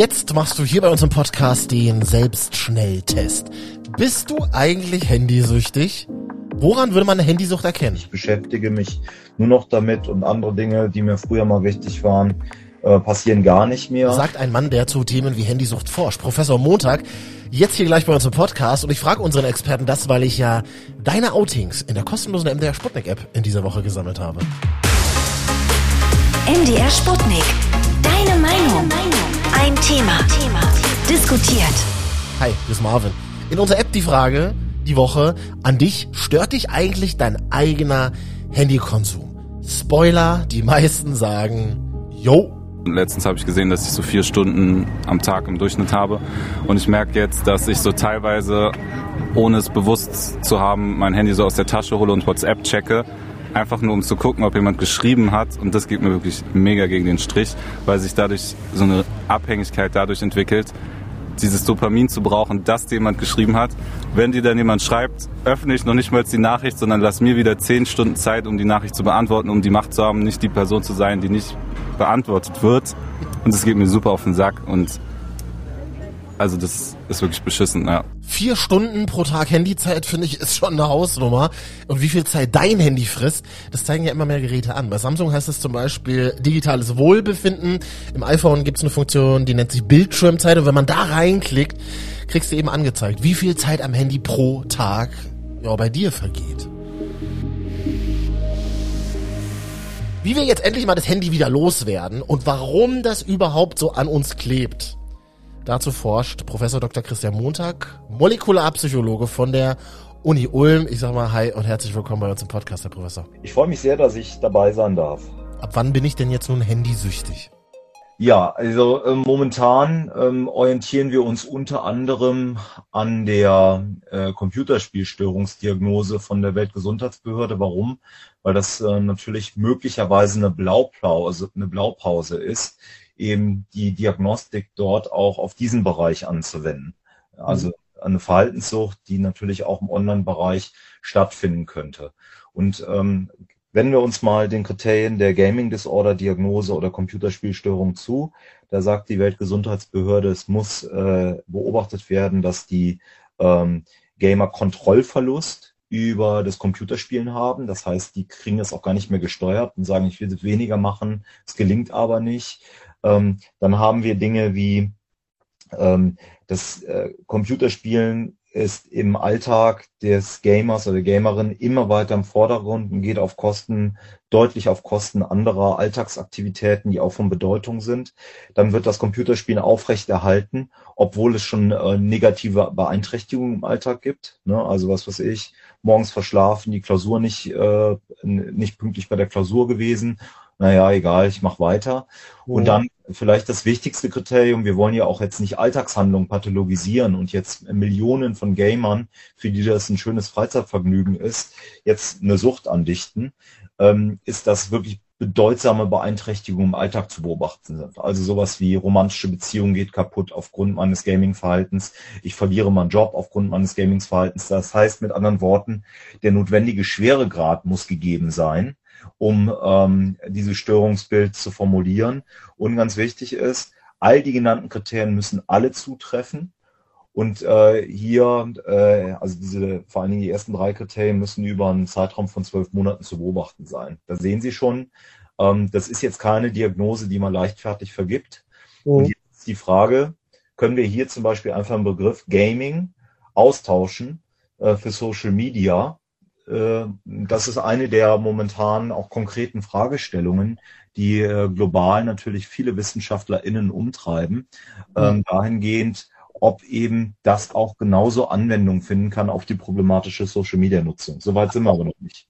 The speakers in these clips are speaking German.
Jetzt machst du hier bei uns im Podcast den Selbstschnelltest. Bist du eigentlich handysüchtig? Woran würde man eine Handysucht erkennen? Ich beschäftige mich nur noch damit und andere Dinge, die mir früher mal wichtig waren, äh, passieren gar nicht mehr. Sagt ein Mann, der zu Themen wie Handysucht forscht. Professor Montag, jetzt hier gleich bei uns im Podcast und ich frage unseren Experten das, weil ich ja deine Outings in der kostenlosen MDR Sputnik App in dieser Woche gesammelt habe. MDR Sputnik. Deine Meinung. Diskutiert. Hi, hier ist Marvin. In unserer App die Frage, die Woche an dich. Stört dich eigentlich dein eigener Handykonsum? Spoiler, die meisten sagen, yo. Letztens habe ich gesehen, dass ich so vier Stunden am Tag im Durchschnitt habe. Und ich merke jetzt, dass ich so teilweise, ohne es bewusst zu haben, mein Handy so aus der Tasche hole und WhatsApp checke einfach nur um zu gucken, ob jemand geschrieben hat. Und das geht mir wirklich mega gegen den Strich, weil sich dadurch so eine Abhängigkeit dadurch entwickelt, dieses Dopamin zu brauchen, dass dir jemand geschrieben hat. Wenn dir dann jemand schreibt, öffne ich noch nicht mal die Nachricht, sondern lass mir wieder zehn Stunden Zeit, um die Nachricht zu beantworten, um die Macht zu haben, nicht die Person zu sein, die nicht beantwortet wird. Und das geht mir super auf den Sack und also das ist wirklich beschissen, ja. Vier Stunden pro Tag Handyzeit, finde ich, ist schon eine Hausnummer. Und wie viel Zeit dein Handy frisst, das zeigen ja immer mehr Geräte an. Bei Samsung heißt es zum Beispiel digitales Wohlbefinden. Im iPhone gibt es eine Funktion, die nennt sich Bildschirmzeit. Und wenn man da reinklickt, kriegst du eben angezeigt, wie viel Zeit am Handy pro Tag ja, bei dir vergeht. Wie wir jetzt endlich mal das Handy wieder loswerden und warum das überhaupt so an uns klebt. Dazu forscht Professor Dr. Christian Montag, Molekularpsychologe von der Uni Ulm. Ich sag mal Hi und herzlich willkommen bei uns im Podcast, Herr Professor. Ich freue mich sehr, dass ich dabei sein darf. Ab wann bin ich denn jetzt nun handysüchtig? Ja, also äh, momentan ähm, orientieren wir uns unter anderem an der äh, Computerspielstörungsdiagnose von der Weltgesundheitsbehörde. Warum? Weil das äh, natürlich möglicherweise eine Blaupause, eine Blaupause ist, eben die Diagnostik dort auch auf diesen Bereich anzuwenden. Also mhm. eine Verhaltenssucht, die natürlich auch im Online-Bereich stattfinden könnte. Und ähm, wenden wir uns mal den Kriterien der Gaming Disorder Diagnose oder Computerspielstörung zu. Da sagt die Weltgesundheitsbehörde, es muss äh, beobachtet werden, dass die ähm, Gamer Kontrollverlust über das Computerspielen haben. Das heißt, die kriegen es auch gar nicht mehr gesteuert und sagen, ich will es weniger machen, es gelingt aber nicht. Ähm, dann haben wir Dinge wie ähm, das äh, Computerspielen ist im Alltag des Gamers oder der Gamerin immer weiter im Vordergrund und geht auf Kosten, deutlich auf Kosten anderer Alltagsaktivitäten, die auch von Bedeutung sind. Dann wird das Computerspielen aufrechterhalten, obwohl es schon äh, negative Beeinträchtigungen im Alltag gibt. Ne? Also was weiß ich, morgens verschlafen, die Klausur nicht, äh, nicht pünktlich bei der Klausur gewesen naja, egal, ich mache weiter. Und dann vielleicht das wichtigste Kriterium, wir wollen ja auch jetzt nicht Alltagshandlungen pathologisieren und jetzt Millionen von Gamern, für die das ein schönes Freizeitvergnügen ist, jetzt eine Sucht andichten, ähm, ist das wirklich bedeutsame Beeinträchtigungen im Alltag zu beobachten sind. Also sowas wie romantische Beziehung geht kaputt aufgrund meines Gaming-Verhaltens. Ich verliere meinen Job aufgrund meines Gaming-Verhaltens. Das heißt mit anderen Worten, der notwendige Schweregrad muss gegeben sein um ähm, dieses Störungsbild zu formulieren. Und ganz wichtig ist, all die genannten Kriterien müssen alle zutreffen. Und äh, hier, äh, also diese, vor allen Dingen die ersten drei Kriterien müssen über einen Zeitraum von zwölf Monaten zu beobachten sein. Da sehen Sie schon, ähm, das ist jetzt keine Diagnose, die man leichtfertig vergibt. Mhm. Und jetzt ist die Frage, können wir hier zum Beispiel einfach einen Begriff Gaming austauschen äh, für Social Media das ist eine der momentan auch konkreten Fragestellungen, die äh, global natürlich viele WissenschaftlerInnen umtreiben, ähm, mhm. dahingehend, ob eben das auch genauso Anwendung finden kann auf die problematische Social Media Nutzung. Soweit sind wir aber noch nicht.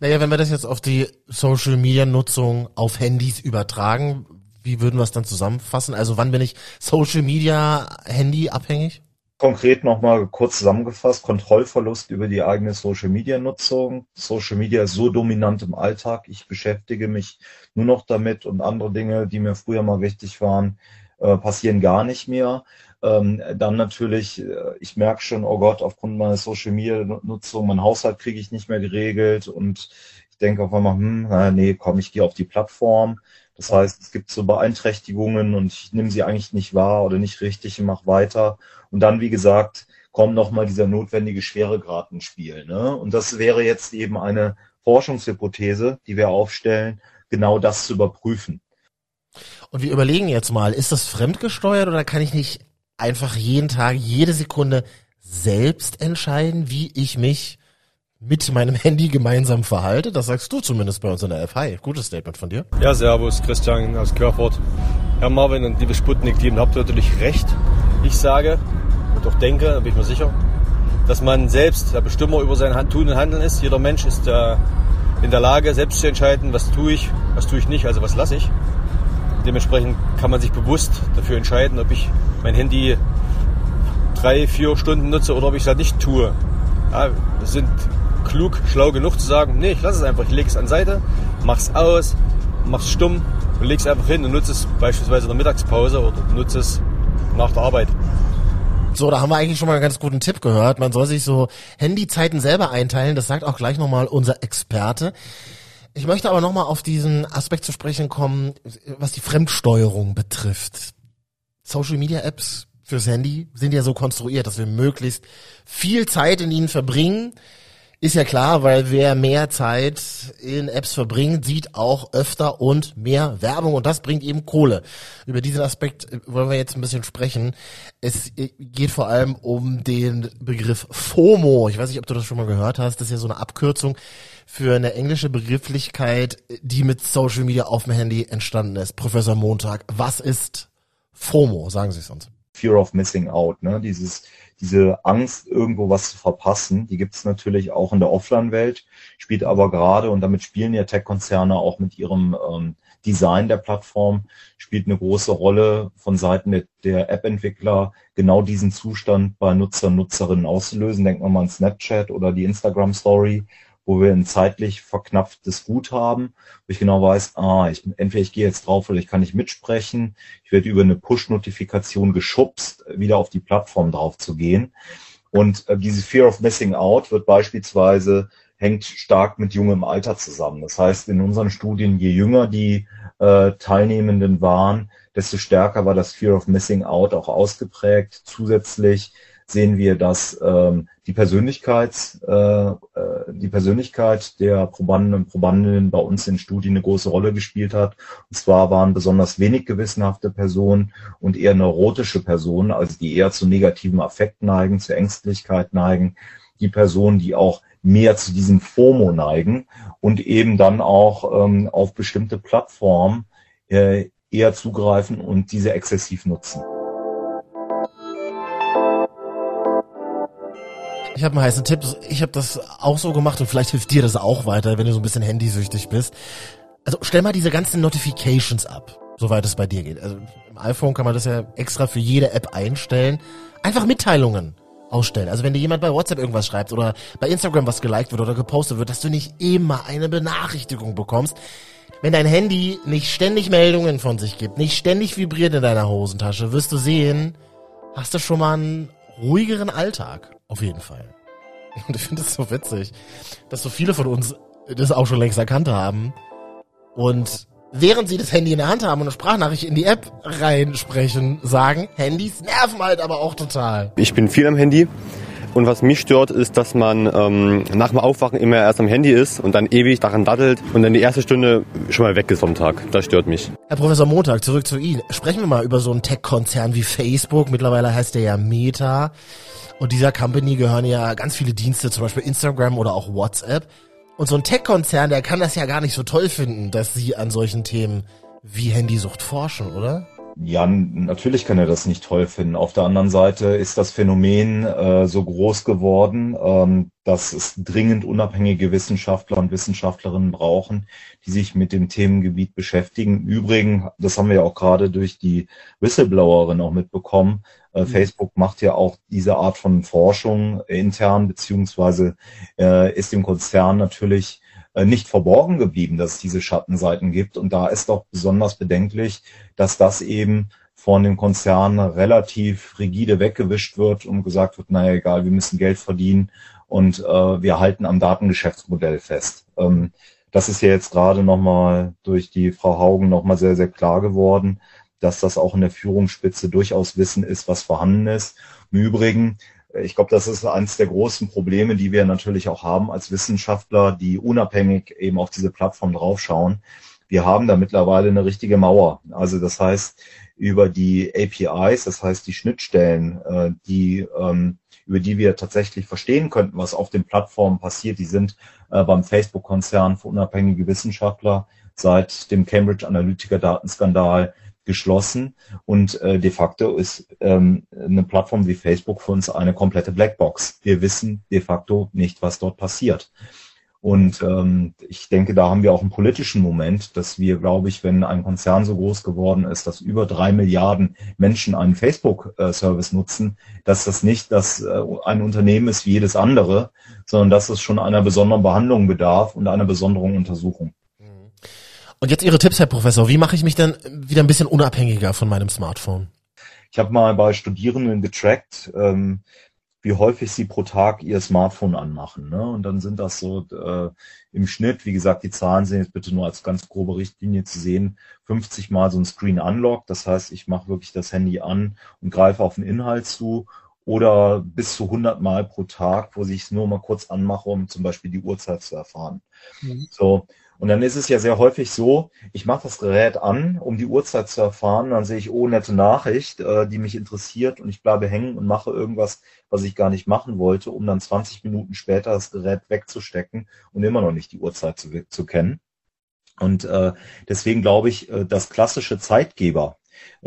Naja, wenn wir das jetzt auf die Social Media Nutzung auf Handys übertragen, wie würden wir es dann zusammenfassen? Also wann bin ich Social Media Handy abhängig? Konkret nochmal kurz zusammengefasst, Kontrollverlust über die eigene Social-Media-Nutzung. Social Media ist so dominant im Alltag. Ich beschäftige mich nur noch damit und andere Dinge, die mir früher mal wichtig waren, äh, passieren gar nicht mehr. Ähm, dann natürlich, äh, ich merke schon, oh Gott, aufgrund meiner Social-Media-Nutzung, mein Haushalt kriege ich nicht mehr geregelt und denke auf einmal, hm, na, nee, komm, ich gehe auf die Plattform. Das heißt, es gibt so Beeinträchtigungen und ich nehme sie eigentlich nicht wahr oder nicht richtig und mache weiter. Und dann, wie gesagt, kommt nochmal dieser notwendige Schweregrad ins Spiel. Ne? Und das wäre jetzt eben eine Forschungshypothese, die wir aufstellen, genau das zu überprüfen. Und wir überlegen jetzt mal, ist das fremdgesteuert oder kann ich nicht einfach jeden Tag, jede Sekunde selbst entscheiden, wie ich mich mit meinem Handy gemeinsam verhalte. Das sagst du zumindest bei uns in der FI. Gutes Statement von dir. Ja, servus, Christian aus Querfurt. Herr Marvin und liebe Sputnik-Team, habt ihr natürlich recht. Ich sage und auch denke, da bin ich mir sicher, dass man selbst der Bestimmer über sein Tun und Handeln ist. Jeder Mensch ist äh, in der Lage, selbst zu entscheiden, was tue ich, was tue ich nicht, also was lasse ich. Dementsprechend kann man sich bewusst dafür entscheiden, ob ich mein Handy drei, vier Stunden nutze oder ob ich es halt nicht tue. Ja, wir sind klug, schlau genug zu sagen, nee, ich lasse es einfach, ich lege es an Seite, mach's aus, mach's stumm und leg es einfach hin und nutze es beispielsweise in der Mittagspause oder nutze es nach der Arbeit. So, da haben wir eigentlich schon mal einen ganz guten Tipp gehört. Man soll sich so Handyzeiten selber einteilen. Das sagt auch gleich nochmal unser Experte. Ich möchte aber nochmal auf diesen Aspekt zu sprechen kommen, was die Fremdsteuerung betrifft. Social Media Apps fürs Handy sind ja so konstruiert, dass wir möglichst viel Zeit in ihnen verbringen. Ist ja klar, weil wer mehr Zeit in Apps verbringt, sieht auch öfter und mehr Werbung und das bringt eben Kohle. Über diesen Aspekt wollen wir jetzt ein bisschen sprechen. Es geht vor allem um den Begriff FOMO. Ich weiß nicht, ob du das schon mal gehört hast. Das ist ja so eine Abkürzung für eine englische Begrifflichkeit, die mit Social Media auf dem Handy entstanden ist. Professor Montag, was ist FOMO? Sagen Sie es uns. Fear of Missing Out, ne? Dieses, diese Angst, irgendwo was zu verpassen, die gibt es natürlich auch in der Offline-Welt, spielt aber gerade, und damit spielen ja Tech-Konzerne auch mit ihrem ähm, Design der Plattform, spielt eine große Rolle von Seiten der, der App-Entwickler, genau diesen Zustand bei Nutzer Nutzerinnen auszulösen. Denken wir mal an Snapchat oder die Instagram-Story, wo wir ein zeitlich verknapptes Gut haben, wo ich genau weiß, ah, ich, entweder ich gehe jetzt drauf oder ich kann nicht mitsprechen. Ich werde über eine Push-Notifikation geschubst, wieder auf die Plattform drauf zu gehen. Und äh, diese Fear of Missing Out wird beispielsweise hängt stark mit jungem Alter zusammen. Das heißt, in unseren Studien, je jünger die äh, Teilnehmenden waren, desto stärker war das Fear of Missing Out auch ausgeprägt. Zusätzlich sehen wir, dass ähm, die, Persönlichkeits, äh, äh, die Persönlichkeit der Probanden und Probandinnen bei uns in Studien eine große Rolle gespielt hat. Und zwar waren besonders wenig gewissenhafte Personen und eher neurotische Personen, also die eher zu negativen Affekten neigen, zu Ängstlichkeit neigen, die Personen, die auch mehr zu diesem FOMO neigen und eben dann auch ähm, auf bestimmte Plattformen äh, eher zugreifen und diese exzessiv nutzen. Ich habe einen heißen Tipp. Ich habe das auch so gemacht und vielleicht hilft dir das auch weiter, wenn du so ein bisschen handysüchtig bist. Also stell mal diese ganzen Notifications ab, soweit es bei dir geht. Also im iPhone kann man das ja extra für jede App einstellen. Einfach Mitteilungen ausstellen. Also wenn dir jemand bei WhatsApp irgendwas schreibt oder bei Instagram was geliked wird oder gepostet wird, dass du nicht immer eine Benachrichtigung bekommst. Wenn dein Handy nicht ständig Meldungen von sich gibt, nicht ständig vibriert in deiner Hosentasche, wirst du sehen, hast du schon mal einen ruhigeren Alltag. Auf jeden Fall. Und ich finde es so witzig, dass so viele von uns das auch schon längst erkannt haben. Und während sie das Handy in der Hand haben und eine Sprachnachricht in die App reinsprechen, sagen, Handys nerven halt aber auch total. Ich bin viel am Handy. Und was mich stört, ist, dass man ähm, nach dem Aufwachen immer erst am Handy ist und dann ewig daran dattelt und dann die erste Stunde schon mal weg ist vom Tag. Das stört mich. Herr Professor Montag, zurück zu Ihnen. Sprechen wir mal über so einen Tech-Konzern wie Facebook. Mittlerweile heißt der ja Meta. Und dieser Company gehören ja ganz viele Dienste, zum Beispiel Instagram oder auch WhatsApp. Und so ein Tech-Konzern, der kann das ja gar nicht so toll finden, dass sie an solchen Themen wie Handysucht forschen, oder? Ja, natürlich kann er das nicht toll finden. Auf der anderen Seite ist das Phänomen äh, so groß geworden, ähm, dass es dringend unabhängige Wissenschaftler und Wissenschaftlerinnen brauchen, die sich mit dem Themengebiet beschäftigen. Übrigens, das haben wir ja auch gerade durch die Whistleblowerin auch mitbekommen. Äh, mhm. Facebook macht ja auch diese Art von Forschung intern, beziehungsweise äh, ist dem Konzern natürlich nicht verborgen geblieben, dass es diese Schattenseiten gibt. Und da ist doch besonders bedenklich, dass das eben von den Konzernen relativ rigide weggewischt wird und gesagt wird, naja, egal, wir müssen Geld verdienen und äh, wir halten am Datengeschäftsmodell fest. Ähm, das ist ja jetzt gerade nochmal durch die Frau Haugen nochmal sehr, sehr klar geworden, dass das auch in der Führungsspitze durchaus Wissen ist, was vorhanden ist. Im Übrigen, ich glaube, das ist eines der großen Probleme, die wir natürlich auch haben als Wissenschaftler, die unabhängig eben auf diese Plattform draufschauen. Wir haben da mittlerweile eine richtige Mauer. Also das heißt, über die APIs, das heißt die Schnittstellen, äh, die ähm, über die wir tatsächlich verstehen könnten, was auf den Plattformen passiert. Die sind äh, beim Facebook-Konzern für unabhängige Wissenschaftler seit dem Cambridge Analytica Datenskandal geschlossen und äh, de facto ist ähm, eine Plattform wie Facebook für uns eine komplette Blackbox. Wir wissen de facto nicht, was dort passiert. Und ähm, ich denke, da haben wir auch einen politischen Moment, dass wir, glaube ich, wenn ein Konzern so groß geworden ist, dass über drei Milliarden Menschen einen Facebook-Service nutzen, dass das nicht das, äh, ein Unternehmen ist wie jedes andere, sondern dass es schon einer besonderen Behandlung bedarf und einer besonderen Untersuchung. Und jetzt Ihre Tipps, Herr Professor. Wie mache ich mich denn wieder ein bisschen unabhängiger von meinem Smartphone? Ich habe mal bei Studierenden getrackt, ähm, wie häufig sie pro Tag ihr Smartphone anmachen. Ne? Und dann sind das so äh, im Schnitt, wie gesagt, die Zahlen sind jetzt bitte nur als ganz grobe Richtlinie zu sehen, 50 Mal so ein Screen Unlock. Das heißt, ich mache wirklich das Handy an und greife auf den Inhalt zu oder bis zu 100 Mal pro Tag, wo ich es nur mal kurz anmache, um zum Beispiel die Uhrzeit zu erfahren. Mhm. So, und dann ist es ja sehr häufig so, ich mache das Gerät an, um die Uhrzeit zu erfahren, dann sehe ich, oh, nette Nachricht, äh, die mich interessiert und ich bleibe hängen und mache irgendwas, was ich gar nicht machen wollte, um dann 20 Minuten später das Gerät wegzustecken und immer noch nicht die Uhrzeit zu, zu kennen. Und äh, deswegen glaube ich, äh, das klassische Zeitgeber,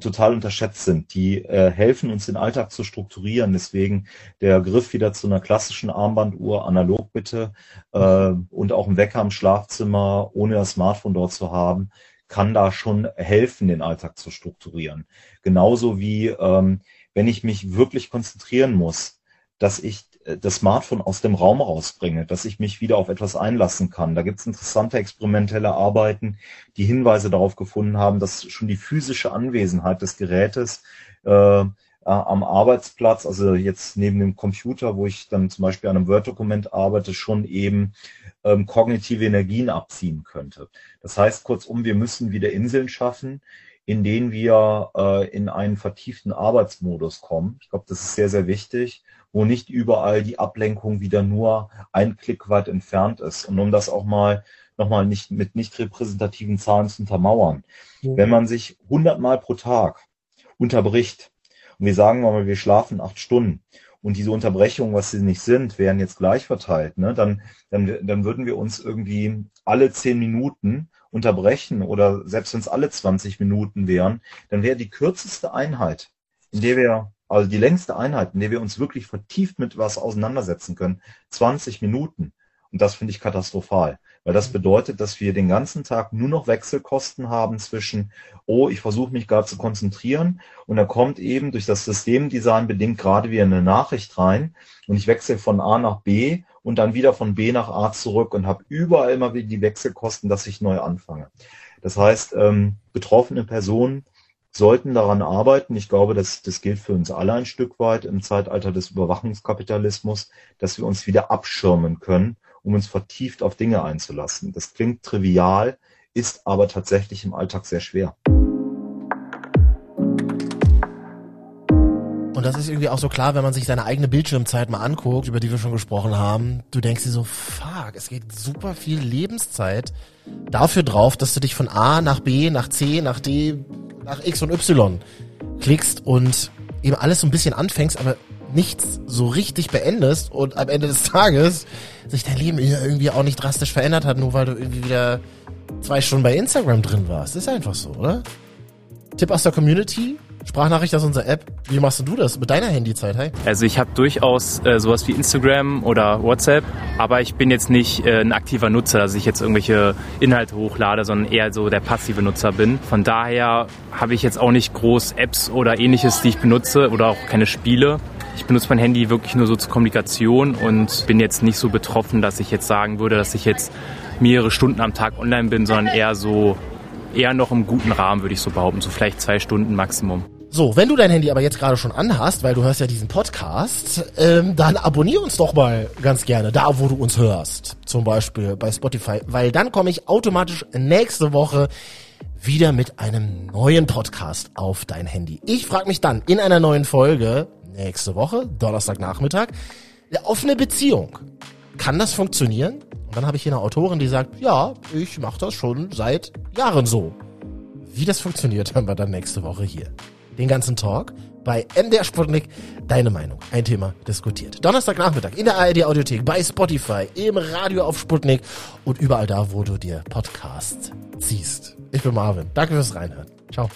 total unterschätzt sind. Die äh, helfen uns den Alltag zu strukturieren. Deswegen der Griff wieder zu einer klassischen Armbanduhr, analog bitte, äh, und auch ein Wecker im Schlafzimmer, ohne das Smartphone dort zu haben, kann da schon helfen, den Alltag zu strukturieren. Genauso wie ähm, wenn ich mich wirklich konzentrieren muss, dass ich äh, das Smartphone aus dem Raum rausbringe, dass ich mich wieder auf etwas einlassen kann. Da gibt es interessante experimentelle Arbeiten, die Hinweise darauf gefunden haben, dass schon die physische Anwesenheit des Gerätes äh, am Arbeitsplatz, also jetzt neben dem Computer, wo ich dann zum Beispiel an einem Word-Dokument arbeite, schon eben ähm, kognitive Energien abziehen könnte. Das heißt kurzum, wir müssen wieder Inseln schaffen, in denen wir äh, in einen vertieften Arbeitsmodus kommen. Ich glaube, das ist sehr, sehr wichtig wo nicht überall die Ablenkung wieder nur ein Klick weit entfernt ist. Und um das auch mal nochmal nicht mit nicht repräsentativen Zahlen zu untermauern. Mhm. Wenn man sich 100 Mal pro Tag unterbricht und wir sagen mal, wir schlafen acht Stunden und diese Unterbrechungen, was sie nicht sind, wären jetzt gleich verteilt, ne, dann, dann, dann würden wir uns irgendwie alle zehn Minuten unterbrechen oder selbst wenn es alle 20 Minuten wären, dann wäre die kürzeste Einheit, in der wir also die längste Einheit, in der wir uns wirklich vertieft mit was auseinandersetzen können, 20 Minuten. Und das finde ich katastrophal, weil das bedeutet, dass wir den ganzen Tag nur noch Wechselkosten haben zwischen, oh, ich versuche mich gerade zu konzentrieren und da kommt eben durch das Systemdesign bedingt gerade wieder eine Nachricht rein und ich wechsle von A nach B und dann wieder von B nach A zurück und habe überall immer wieder die Wechselkosten, dass ich neu anfange. Das heißt, ähm, betroffene Personen sollten daran arbeiten. Ich glaube, das, das gilt für uns alle ein Stück weit im Zeitalter des Überwachungskapitalismus, dass wir uns wieder abschirmen können, um uns vertieft auf Dinge einzulassen. Das klingt trivial, ist aber tatsächlich im Alltag sehr schwer. Und das ist irgendwie auch so klar, wenn man sich seine eigene Bildschirmzeit mal anguckt, über die wir schon gesprochen haben. Du denkst dir so, fuck, es geht super viel Lebenszeit dafür drauf, dass du dich von A nach B, nach C, nach D, nach X und Y klickst und eben alles so ein bisschen anfängst, aber nichts so richtig beendest und am Ende des Tages sich dein Leben irgendwie auch nicht drastisch verändert hat, nur weil du irgendwie wieder zwei Stunden bei Instagram drin warst. ist einfach so, oder? Tipp aus der Community, Sprachnachricht aus unserer App. Wie machst du das mit deiner Handyzeit? Hey? Also ich habe durchaus äh, sowas wie Instagram oder WhatsApp, aber ich bin jetzt nicht äh, ein aktiver Nutzer, dass ich jetzt irgendwelche Inhalte hochlade, sondern eher so der passive Nutzer bin. Von daher habe ich jetzt auch nicht groß Apps oder ähnliches, die ich benutze oder auch keine Spiele. Ich benutze mein Handy wirklich nur so zur Kommunikation und bin jetzt nicht so betroffen, dass ich jetzt sagen würde, dass ich jetzt mehrere Stunden am Tag online bin, sondern eher so eher noch im guten Rahmen, würde ich so behaupten, so vielleicht zwei Stunden Maximum. So, wenn du dein Handy aber jetzt gerade schon anhast, weil du hörst ja diesen Podcast, ähm, dann abonnier uns doch mal ganz gerne da, wo du uns hörst. Zum Beispiel bei Spotify, weil dann komme ich automatisch nächste Woche wieder mit einem neuen Podcast auf dein Handy. Ich frage mich dann in einer neuen Folge nächste Woche, Donnerstagnachmittag, eine offene Beziehung. Kann das funktionieren? Und dann habe ich hier eine Autorin, die sagt, ja, ich mache das schon seit Jahren so. Wie das funktioniert, hören wir dann nächste Woche hier. Den ganzen Talk bei MDR Sputnik. Deine Meinung. Ein Thema diskutiert. Donnerstagnachmittag in der ARD Audiothek, bei Spotify, im Radio auf Sputnik und überall da, wo du dir Podcast ziehst. Ich bin Marvin. Danke fürs Reinhören. Ciao.